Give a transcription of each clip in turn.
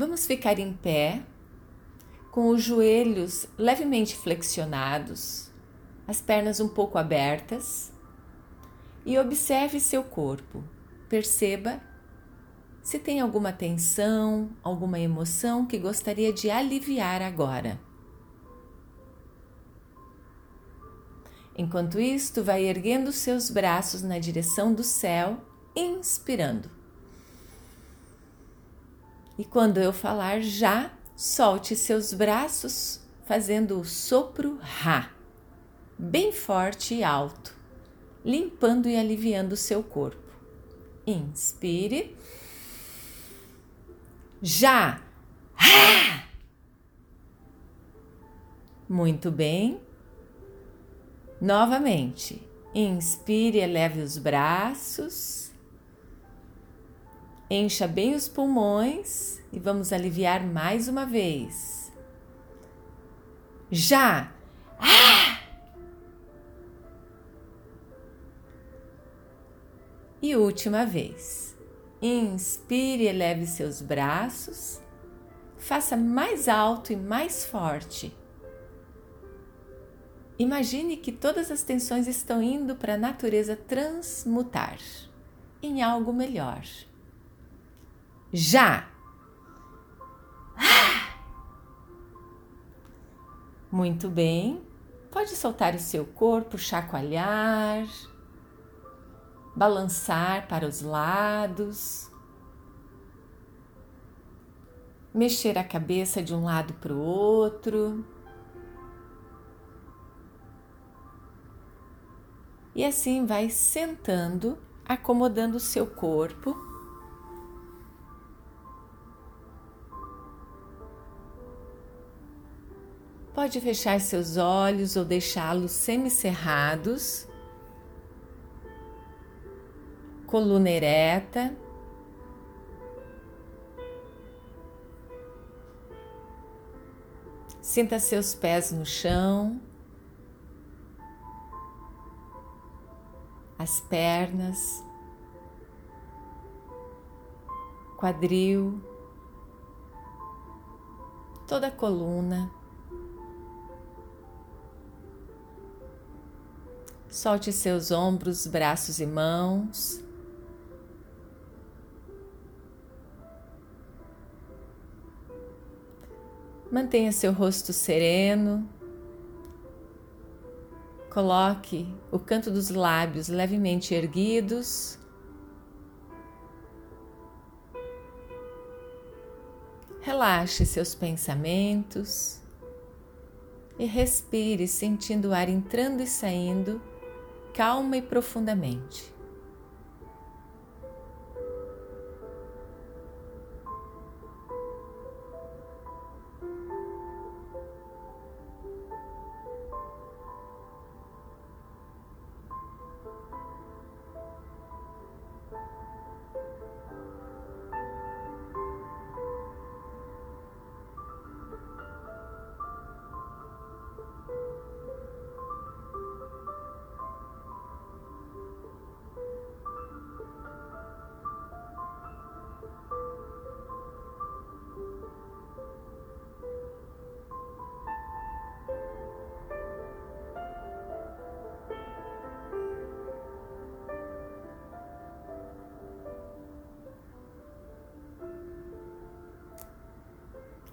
Vamos ficar em pé, com os joelhos levemente flexionados, as pernas um pouco abertas e observe seu corpo. Perceba se tem alguma tensão, alguma emoção que gostaria de aliviar agora. Enquanto isto, vai erguendo seus braços na direção do céu, inspirando. E quando eu falar já, solte seus braços, fazendo o sopro Rá, bem forte e alto, limpando e aliviando seu corpo. Inspire. Já! Rá! Muito bem. Novamente, inspire, eleve os braços, encha bem os pulmões e vamos aliviar mais uma vez. Já! Ah! E última vez. Inspire, eleve seus braços, faça mais alto e mais forte Imagine que todas as tensões estão indo para a natureza transmutar em algo melhor. Já! Muito bem. Pode soltar o seu corpo, chacoalhar, balançar para os lados, mexer a cabeça de um lado para o outro. e assim vai sentando, acomodando o seu corpo. Pode fechar seus olhos ou deixá-los semicerrados. Coluna ereta. Sinta seus pés no chão. as pernas, quadril, toda a coluna. Solte seus ombros, braços e mãos. Mantenha seu rosto sereno. Coloque o canto dos lábios levemente erguidos. Relaxe seus pensamentos e respire, sentindo o ar entrando e saindo calma e profundamente.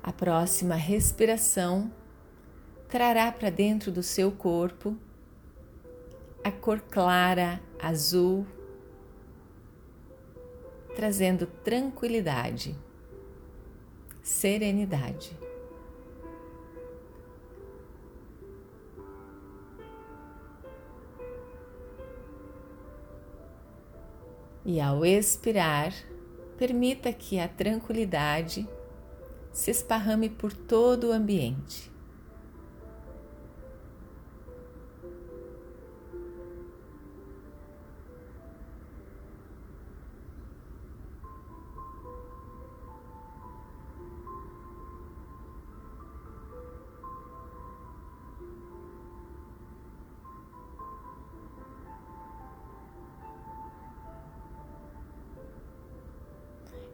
A próxima respiração trará para dentro do seu corpo a cor clara azul, trazendo tranquilidade, serenidade. E ao expirar, permita que a tranquilidade se esparrame por todo o ambiente.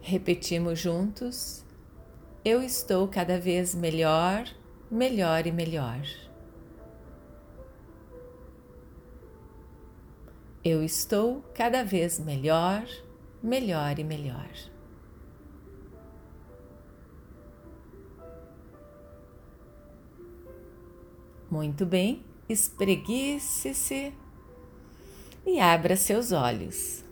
Repetimos juntos Eu estou cada vez melhor, melhor e melhor. Eu estou cada vez melhor, melhor e melhor. Muito bem, espreguice-se e abra seus olhos.